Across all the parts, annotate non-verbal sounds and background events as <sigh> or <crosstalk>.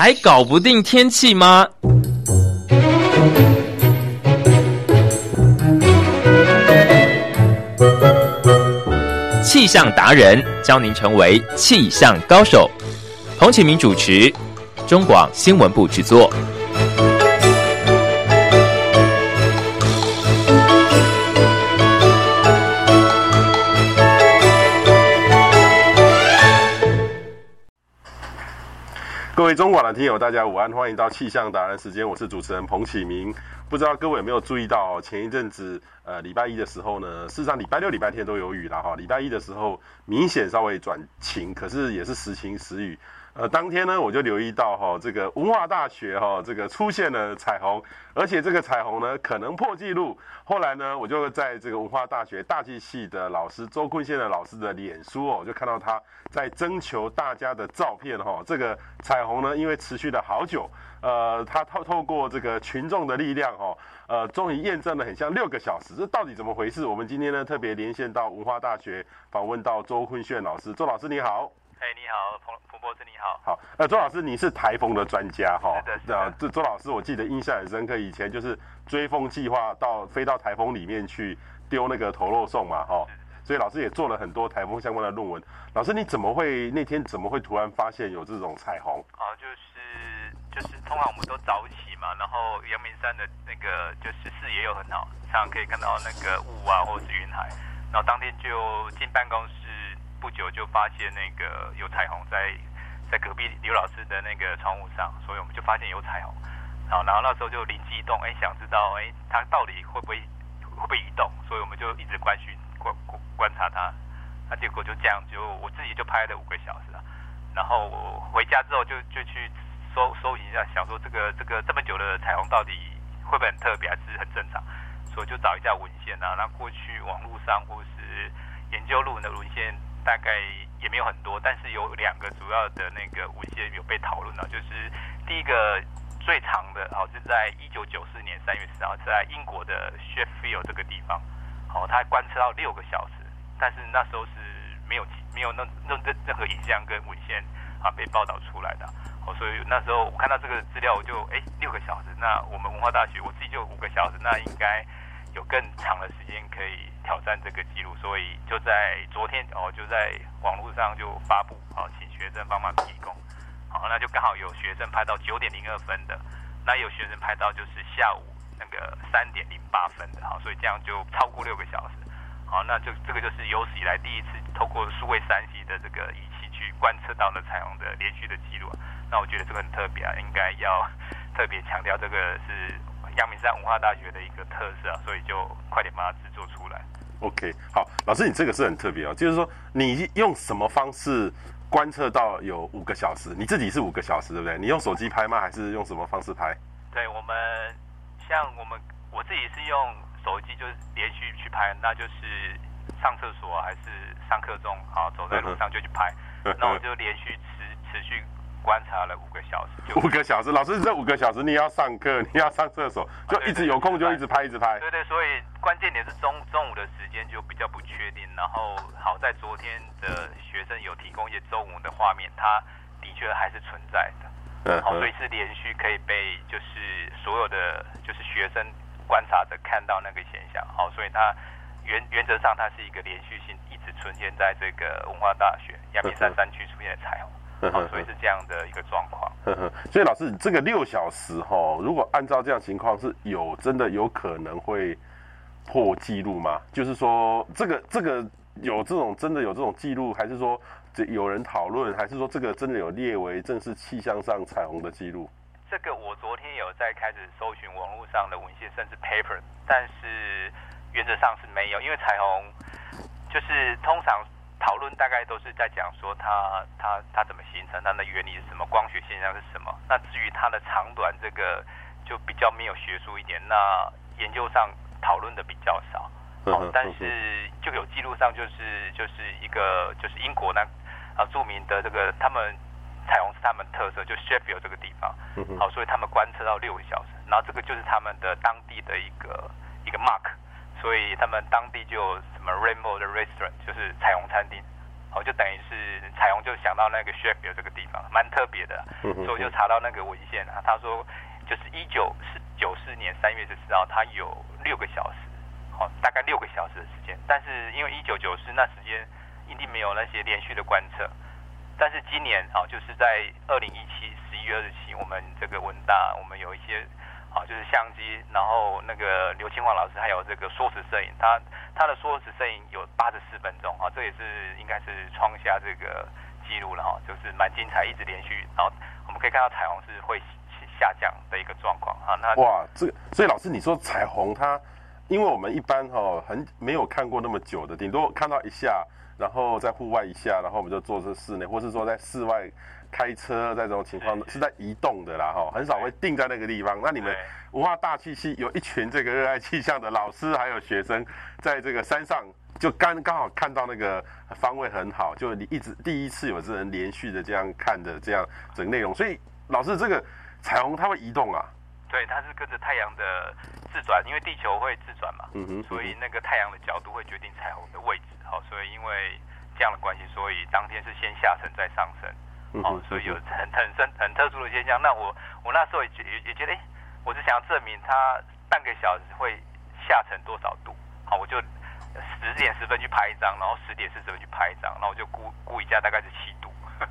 还搞不定天气吗？气象达人教您成为气象高手。彭启明主持，中广新闻部制作。各位中广的听友，大家午安，欢迎到气象达人时间，我是主持人彭启明。不知道各位有没有注意到，前一阵子，呃，礼拜一的时候呢，事实上礼拜六、礼拜天都有雨了哈。礼拜一的时候明显稍微转晴，可是也是时晴时雨。呃，当天呢，我就留意到哈、哦，这个文化大学哈、哦，这个出现了彩虹，而且这个彩虹呢，可能破纪录。后来呢，我就在这个文化大学大气系的老师周坤宪的老师的脸书哦，就看到他在征求大家的照片哈、哦。这个彩虹呢，因为持续了好久，呃，他透透过这个群众的力量哈、哦，呃，终于验证了很像六个小时，这到底怎么回事？我们今天呢，特别连线到文化大学访问到周坤宪老师，周老师你好。哎，你好，彭彭博士，你好。好，呃，周老师，你是台风的专家哈。是的，是的。这周老师，我记得印象很深刻，以前就是追风计划到飞到台风里面去丢那个投肉送嘛，哈。所以老师也做了很多台风相关的论文。老师，你怎么会那天怎么会突然发现有这种彩虹？啊，就是就是通常我们都早起嘛，然后阳明山的那个就是视野又很好，常常可以看到那个雾啊或者是云海，然后当天就进办公室。不久就发现那个有彩虹在在隔壁刘老师的那个窗户上，所以我们就发现有彩虹。好，然后那时候就灵机一动，哎，想知道哎它到底会不会会不会移动，所以我们就一直观讯观观察它。那结果就这样，就我自己就拍了五个小时了。然后我回家之后就就去搜搜一下，想说这个这个这么久的彩虹到底会不会很特别，还是很正常？所以就找一下文献啊，那过去网络上或是研究论文的文献。大概也没有很多，但是有两个主要的那个文献有被讨论到，就是第一个最长的哦，是在一九九四年三月十号，在英国的 Sheffield 这个地方，好，他观测到六个小时，但是那时候是没有没有那那任任何影像跟文献啊被报道出来的，哦，所以那时候我看到这个资料，我就哎六个小时，那我们文化大学我自己就五个小时，那应该有更长的时间可以。挑战这个记录，所以就在昨天哦，就在网络上就发布，好，请学生帮忙提供，好，那就刚好有学生拍到九点零二分的，那有学生拍到就是下午那个三点零八分的，好，所以这样就超过六个小时，好，那就这个就是有史以来第一次透过数位三 C 的这个仪器去观测到了彩虹的连续的记录，那我觉得这个很特别啊，应该要特别强调这个是阳明山文化大学的一个特色啊，所以就快点把它制作出来。OK，好，老师，你这个是很特别哦，就是说你用什么方式观测到有五个小时？你自己是五个小时，对不对？你用手机拍吗？还是用什么方式拍？对，我们像我们我自己是用手机，就是连续去拍，那就是上厕所还是上课中，好，走在路上就去拍，<laughs> 那我就连续持持续。观察了五个小时，五个小时，老师，这五个小时你要上课，<laughs> 你要上厕所，就一直有空就一直拍，一直拍。对对，所以关键点是中中午的时间就比较不确定。然后好在昨天的学生有提供一些中午的画面，它的确还是存在的。嗯，好，所以是连续可以被就是所有的就是学生观察者看到那个现象。好，所以它原原则上它是一个连续性，一直出现在这个文化大学亚明山山区出现的彩虹。<laughs> 好，所以是这样的一个状况。<laughs> 所以老师，这个六小时哈，如果按照这样情况，是有真的有可能会破纪录吗？就是说，这个这个有这种真的有这种记录，还是说这有人讨论，还是说这个真的有列为正式气象上彩虹的记录？这个我昨天有在开始搜寻网络上的文献，甚至 paper，但是原则上是没有，因为彩虹就是通常。讨论大概都是在讲说它它它怎么形成，它的原理是什么，光学现象是什么。那至于它的长短，这个就比较没有学术一点。那研究上讨论的比较少。哦，但是就有记录上就是就是一个就是英国那啊著名的这个他们彩虹是他们特色，就 Sheffield 这个地方。好，所以他们观测到六个小时，然后这个就是他们的当地的一个一个 mark。所以他们当地就有什么 Rainbow 的 Restaurant，就是彩虹餐厅，我就等于是彩虹就想到那个 Sheffield 这个地方，蛮特别的，嗯所以我就查到那个文献啊，他说就是一九四九四年三月十四号，他有六个小时，好，大概六个小时的时间，但是因为一九九四那时间一定没有那些连续的观测，但是今年啊，就是在二零一七十一月二十七，我们这个文大我们有一些。好，就是相机，然后那个刘清华老师还有这个缩时摄影，他他的缩时摄影有八十四分钟，啊，这也是应该是创下这个记录了哈，就是蛮精彩，一直连续，然后我们可以看到彩虹是会下降的一个状况，哈，那哇，这，所以老师你说彩虹它，因为我们一般哈很没有看过那么久的，顶多看到一下，然后在户外一下，然后我们就坐在室内，或是说在室外。开车在这种情况是在移动的啦，哈，很少会定在那个地方。那你们文化大气系有一群这个热爱气象的老师还有学生，在这个山上就刚刚好看到那个方位很好，就你一直第一次有这人连续的这样看的这样整个内容。所以老师这个彩虹它会移动啊？对，它是跟着太阳的自转，因为地球会自转嘛，嗯哼，所以那个太阳的角度会决定彩虹的位置。好，所以因为这样的关系，所以当天是先下沉再上升。哦，所以有很很深很特殊的现象。那我我那时候也觉也也觉得，哎，我是想要证明它半个小时会下沉多少度。好，我就十点十分去拍一张，然后十点四十分去拍一张，然后我就估估一下大概是七度。<laughs>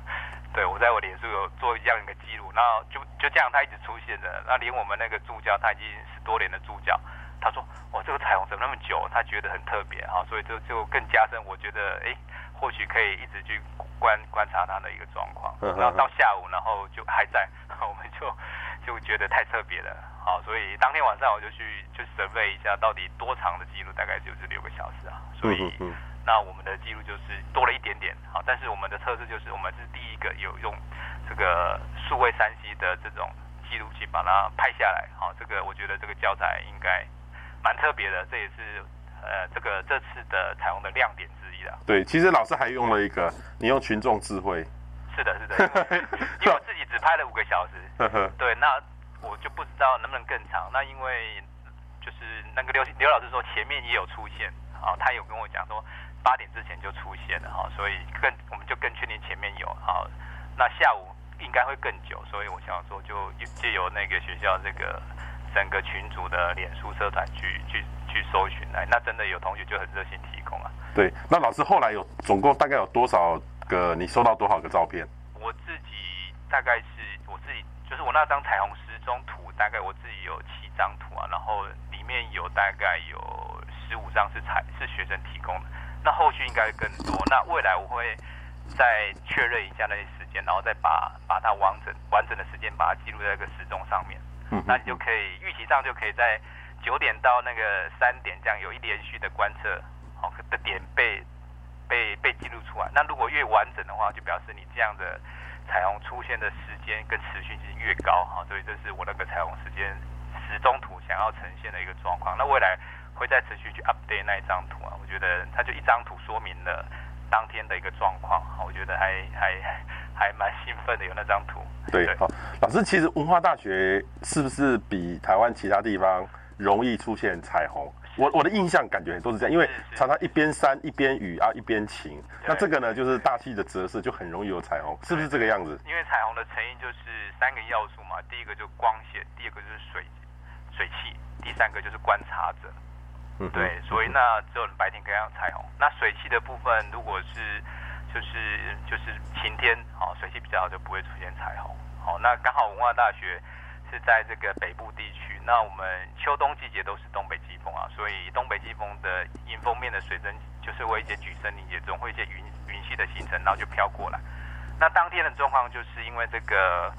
对，我在我脸书有做这样一个记录，然后就就这样它一直出现的。那连我们那个助教，他已经十多年的助教，他说，哇，这个彩虹怎么那么久？他觉得很特别哈，所以就就更加深我觉得，哎。或许可以一直去观观察它的一个状况，然后到下午，然后就还在，<laughs> 我们就就觉得太特别了，好，所以当天晚上我就去就准备一下，到底多长的记录，大概就是六个小时啊，所以那我们的记录就是多了一点点，好，但是我们的测试就是我们是第一个有用这个数位三 C 的这种记录器把它拍下来，好，这个我觉得这个教材应该蛮特别的，这也是呃这个这次的彩虹的亮点之一了。对，其实老师还用了一个，你用群众智慧。是的，是的，<laughs> 因为我自己只拍了五个小时。对，那我就不知道能不能更长。那因为就是那个刘刘老师说前面也有出现，啊，他有跟我讲说八点之前就出现了哈，所以更我们就更确定前面有好，那下午应该会更久，所以我想说就借由那个学校这个整个群组的脸书社团去去去搜寻来，那真的有同学就很热心提供啊。对，那老师后来有总共大概有多少个？你收到多少个照片？我自己大概是我自己，就是我那张彩虹时钟图，大概我自己有七张图啊，然后里面有大概有十五张是彩是学生提供的，那后续应该更多。那未来我会再确认一下那些时间，然后再把把它完整完整的时间把它记录在一个时钟上面。嗯，那你就可以预期上就可以在九点到那个三点这样有一连续的观测。好的点被被被记录出来，那如果越完整的话，就表示你这样的彩虹出现的时间跟持续性越高哈，所以这是我那个彩虹时间时钟图想要呈现的一个状况。那未来会再持续去 update 那一张图啊，我觉得它就一张图说明了当天的一个状况，<laughs> 我觉得还还还蛮兴奋的，有那张图。对，好，老师，其实文化大学是不是比台湾其他地方容易出现彩虹？我我的印象感觉都是这样，因为常常一边山一边雨啊，一边晴。那这个呢，就是大气的折射，就很容易有彩虹，是不是这个样子？因为彩虹的成因就是三个要素嘛，第一个就是光线，第二个就是水水汽，第三个就是观察者。嗯，对，所以那只有白天可以看到彩虹。那水汽的部分，如果是就是就是晴天，好，水汽比较好，就不会出现彩虹。好，那刚好文化大学。是在这个北部地区，那我们秋冬季节都是东北季风啊，所以东北季风的迎风面的水蒸就是会一些举升凝结，总会一些云云系的形成，然后就飘过来。那当天的状况就是因为这个，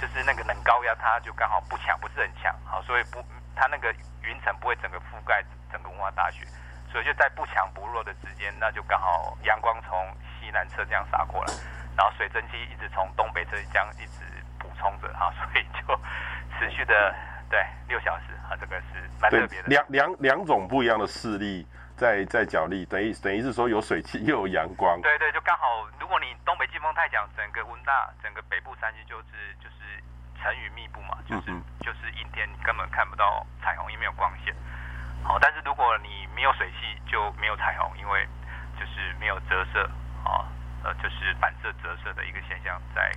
就是那个冷高压它就刚好不强，不是很强，好，所以不它那个云层不会整个覆盖整个文化大学，所以就在不强不弱的之间，那就刚好阳光从西南侧这样洒过来，然后水蒸气一直从东北侧这样一直补充着哈，<laughs> 所以就。持续的对六小时啊，这个是蛮特别的。两两两种不一样的势力在在角力，等于等于是说有水汽又有阳光。对对，就刚好，如果你东北季风太强，整个温大整个北部山区就是就是层云密布嘛，就是、嗯、就是阴天，你根本看不到彩虹，因为没有光线。好，但是如果你没有水汽，就没有彩虹，因为就是没有折射啊。呃就是反射折射的一个现象在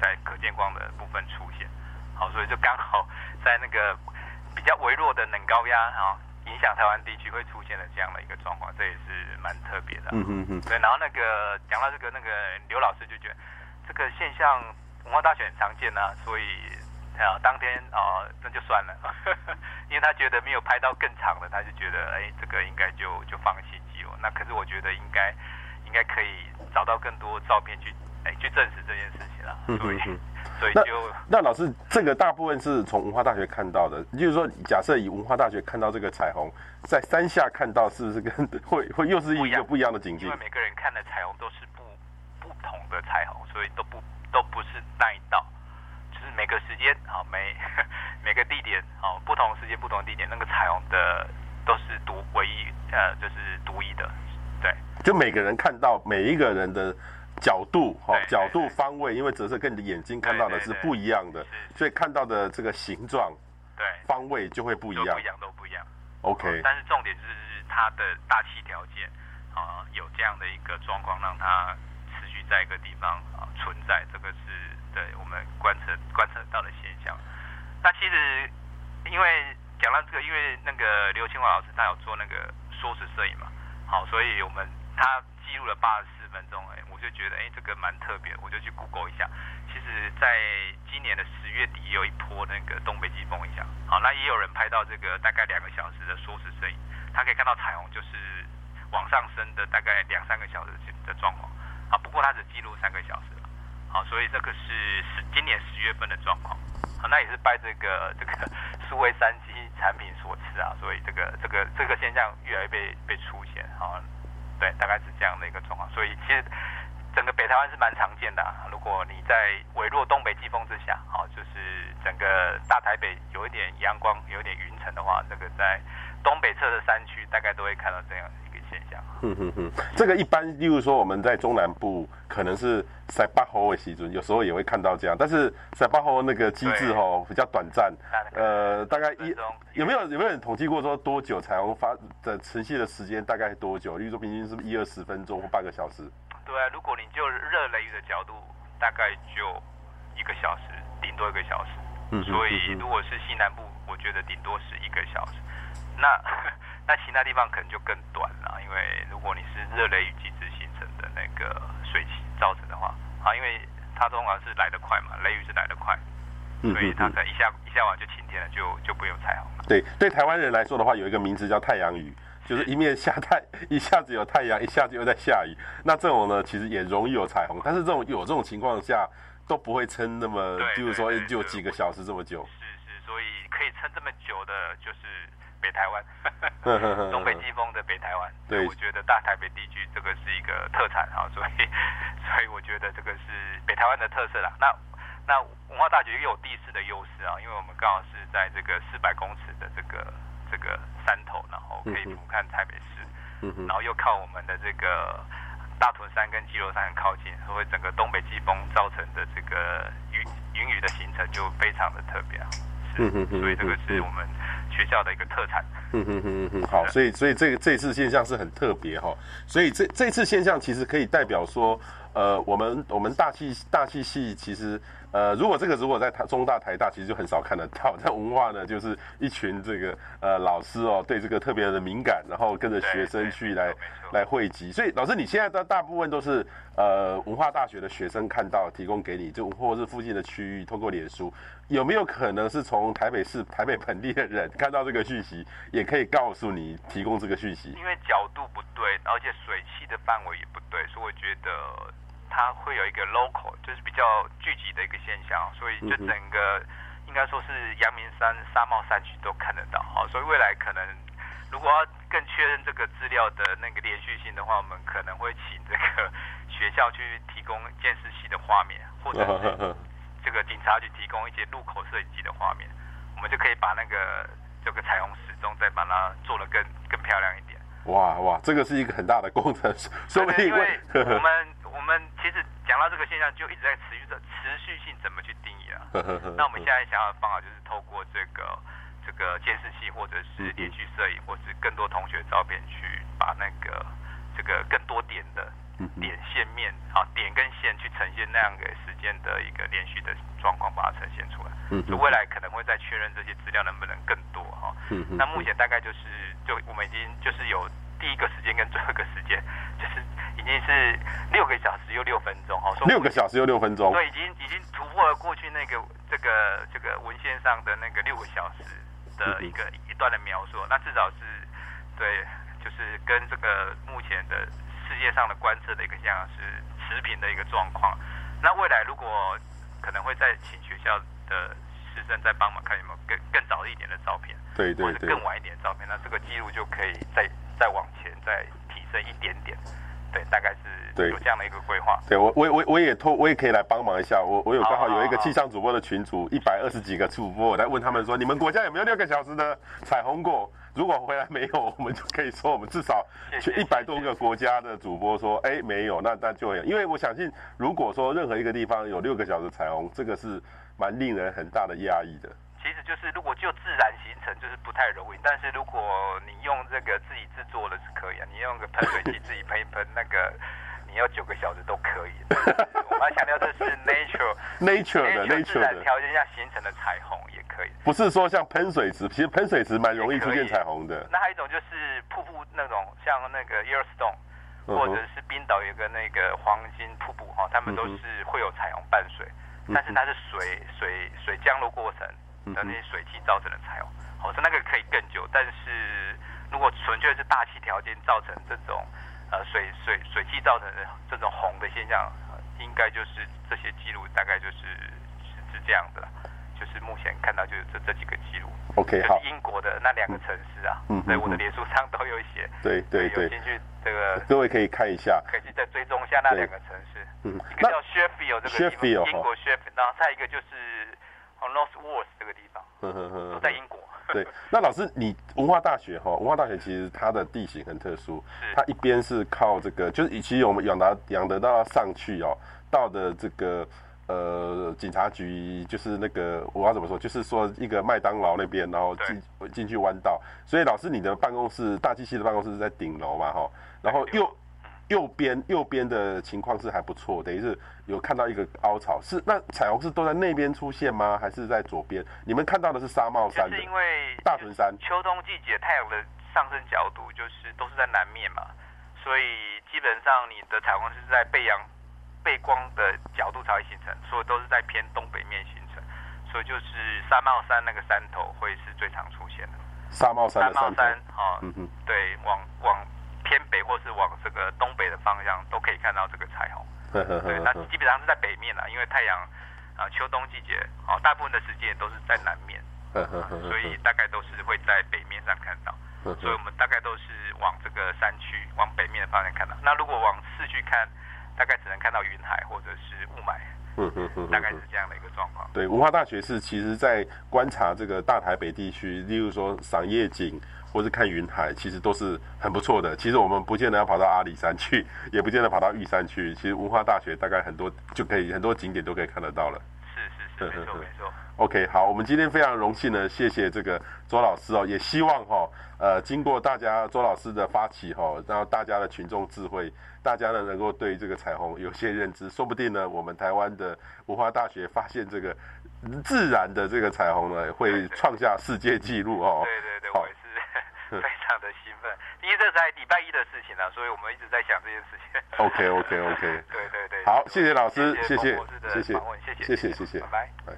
在可见光的部分出现。好，所以就刚好在那个比较微弱的冷高压啊，影响台湾地区会出现的这样的一个状况，这也是蛮特别的。嗯嗯嗯。对，然后那个讲到这个，那个刘老师就觉得这个现象文化大学很常见呐、啊，所以啊，当天啊，那就算了，<laughs> 因为他觉得没有拍到更长的，他就觉得哎，这个应该就就放弃记录。那可是我觉得应该应该可以找到更多照片去哎去证实这件事情了。所以。嗯 <laughs> 所以就那，那老师，这个大部分是从文化大学看到的，就是说，假设以文化大学看到这个彩虹，在山下看到，是不是跟 <laughs> 会会又是一个不一样的景境？因为每个人看的彩虹都是不不同的彩虹，所以都不都不是那一道，就是每个时间啊，每 <laughs> 每个地点啊，不同时间不同地点，那个彩虹的都是独唯一呃，就是独一的，对，就每个人看到每一个人的。角度哈，角度方位，因为折射跟你的眼睛看到的是不一样的，所以看到的这个形状，对，方位就会不一样，不一样都不一样。OK，但是重点就是它的大气条件啊，有这样的一个状况，让它持续在一个地方啊存在，这个是对我们观测观测到的现象。那其实因为讲到这个，因为那个刘清华老师他有做那个缩时摄影嘛，好，所以我们他记录了八十四分钟，哎。我就觉得，哎、这个蛮特别，我就去 Google 一下。其实，在今年的十月底，有一波那个东北季风影响，好，那也有人拍到这个大概两个小时的缩时摄影，他可以看到彩虹就是往上升的大概两三个小时的状况，啊，不过他只记录三个小时，好，所以这个是十今年十月份的状况，好，那也是拜这个这个数位三 C 产品所赐啊，所以这个这个这个现象越来越被被出现，啊，对，大概是这样的一个状况，所以其实。整个北台湾是蛮常见的啊，如果你在微弱东北季风之下，好，就是整个大台北有一点阳光，有一点云层的话，这个在东北侧的山区大概都会看到这样现象。哼哼哼，这个一般，例如说我们在中南部可能是塞巴侯的时阵，有时候也会看到这样，但是塞巴侯那个机制吼比较短暂，呃，大概一有没有有没有人统计过说多久彩虹发的持续的时间大概多久？例如说平均是不是一二十分钟或半个小时？对啊，如果你就热雷雨的角度，大概就一个小时，顶多一个小时。嗯，所以如果是西南部，我觉得顶多是一个小时。那那其他地方可能就更短了，因为如果你是热雷雨机制形成的那个水汽造成的话，啊，因为它通常是来得快嘛，雷雨是来得快，所以它在一下一下完就晴天了，就就不用彩虹了。对，对台湾人来说的话，有一个名字叫太阳雨。就是一面下太，<laughs> 一下子有太阳，一下子又在下雨。那这种呢，其实也容易有彩虹。但是这种有这种情况下，都不会撑那么，比如说就几个小时这么久。所以可以撑这么久的，就是北台湾，<laughs> 东北季风的北台湾。<laughs> 对，我觉得大台北地区这个是一个特产啊，<laughs> 所以所以我觉得这个是北台湾的特色啦。那那文化大学又有地势的优势啊，因为我们刚好是在这个四百公尺的这个。这个山头，然后可以俯瞰台北市，然后又靠我们的这个大屯山跟基隆山很靠近，所以整个东北季风造成的这个云云雨的形成就非常的特别啊，是，所以这个是我们学校的一个特产。嗯嗯嗯嗯，好，所以所以这个这次现象是很特别哈，所以这这次现象其实可以代表说，呃，我们我们大气大气系其实。呃，如果这个如果在台中大台大，其实就很少看得到。在文化呢，就是一群这个呃老师哦，对这个特别的敏感，然后跟着学生去来来汇集。所以老师，你现在的大部分都是呃文化大学的学生看到，提供给你，就或者是附近的区域，通过脸书，有没有可能是从台北市台北本地的人看到这个讯息，也可以告诉你提供这个讯息？因为角度不对，而且水汽的范围也不对，所以我觉得。它会有一个 local，就是比较聚集的一个现象，所以就整个应该说是阳明山沙帽山区都看得到。好，所以未来可能如果要更确认这个资料的那个连续性的话，我们可能会请这个学校去提供监视器的画面，<laughs> 或者是这个警察局提供一些路口摄影机的画面，我们就可以把那个这个彩虹时钟再把它做得更更漂亮一点。哇哇，这个是一个很大的工程，说不定会我们。我们其实讲到这个现象，就一直在持续的持续性怎么去定义啊？<laughs> 那我们现在想要的方法就是透过这个这个监视器，或者是连续摄影，或者是更多同学照片，去把那个这个更多点的点线面啊，点跟线去呈现那样的时间的一个连续的状况，把它呈现出来。嗯，未来可能会再确认这些资料能不能更多哈。嗯，那目前大概就是，就我们已经就是有第一个时间跟最后一个时间，就是已经是六个小时又六分钟哈。六个小时又六分钟。对，已经已经突破了过去那个这个这个文献上的那个六个小时的一个一段的描述。那至少是对，就是跟这个目前的。世界上的观测的一个现象是持平的一个状况。那未来如果可能会再请学校的师生再帮忙看有没有更更早一点的照片，对对对，或者更晚一点的照片，那这个记录就可以再再往前再提升一点点。对，大概是有这样的一个规划。对我我我我也托我也可以来帮忙一下。我我有刚好有一个气象主播的群组，一百二十几个主播，我在问他们说，你们国家有没有六个小时的彩虹过？如果回来没有，我们就可以说我们至少去一百多个国家的主播说，哎，没有，那那就有，因为我相信，如果说任何一个地方有六个小时彩虹，这个是蛮令人很大的压抑的。其实就是如果就自然形成，就是不太容易。但是如果你用这个自己制作的是可以啊，你用个喷水器自己喷一喷那个。你要九个小时都可以，我们要强调这是 nature <laughs> nature 的 nature 自然条件下形成的彩虹也可以，不是说像喷水池，其实喷水池蛮容易出现彩虹的。那还有一种就是瀑布那种，像那个 Yellowstone 或者是冰岛有个那个黄金瀑布哈，他们都是会有彩虹伴随，但是它是水水水降落过程的那些水汽造成的彩虹，好，所以那个可以更久。但是如果纯粹是大气条件造成这种。呃，水水水汽造成的这种红的现象，呃、应该就是这些记录大概就是是是这样的，就是目前看到就是这这几个记录。OK，好。英国的那两个城市啊，嗯，对，我的脸书上都有写。对对对。有兴趣这个，各位可以看一下，可以去再追踪一下那两个城市。嗯，一个叫 Sheffield 这个地方，英国 Sheffield，然后再一个就是 North Wales 这个地方，嗯嗯嗯，都在英国。对，那老师，你文化大学哈，文化大学其实它的地形很特殊，它一边是靠这个，就是其实我们养达养得到上去哦，到的这个呃警察局，就是那个我要怎么说，就是说一个麦当劳那边，然后进进去弯道，所以老师你的办公室大机器的办公室是在顶楼嘛哈，然后又。右边右边的情况是还不错，等于是有看到一个凹槽，是那彩虹是都在那边出现吗？还是在左边？你们看到的是沙帽山，是因为大屯山。秋冬季节太阳的上升角度就是都是在南面嘛，所以基本上你的彩虹是在背阳背光的角度才会形成，所以都是在偏东北面形成，所以就是沙帽山那个山头会是最常出现的。沙帽山的山头。纱帽山啊，嗯哼，对，往往。偏北或是往这个东北的方向都可以看到这个彩虹。<laughs> 对，那基本上是在北面了，因为太阳啊，秋冬季节啊，大部分的时间都是在南面，<laughs> 所以大概都是会在北面上看到。所以我们大概都是往这个山区往北面的方向看到。那如果往市区看，大概只能看到云海或者是雾霾。嗯嗯嗯，大概是这样的一个状况。对，文化大学是其实在观察这个大台北地区，例如说赏夜景。或是看云海，其实都是很不错的。其实我们不见得要跑到阿里山去，也不见得跑到玉山去。其实文化大学大概很多就可以，很多景点都可以看得到了。是是是，没错。OK，好，我们今天非常荣幸呢，谢谢这个周老师哦，也希望哈、哦，呃，经过大家周老师的发起哈、哦，然后大家的群众智慧，大家呢能够对这个彩虹有些认知，说不定呢，我们台湾的文化大学发现这个自然的这个彩虹呢，会 <laughs> 创下世界纪录哦。对对对，我也是。<laughs> 非常的兴奋，因为这是在礼拜一的事情了，所以我们一直在想这件事情。OK OK OK，<laughs> 对对对，好，谢谢老师，谢谢，谢谢，谢谢，谢谢，谢谢，谢谢，拜拜。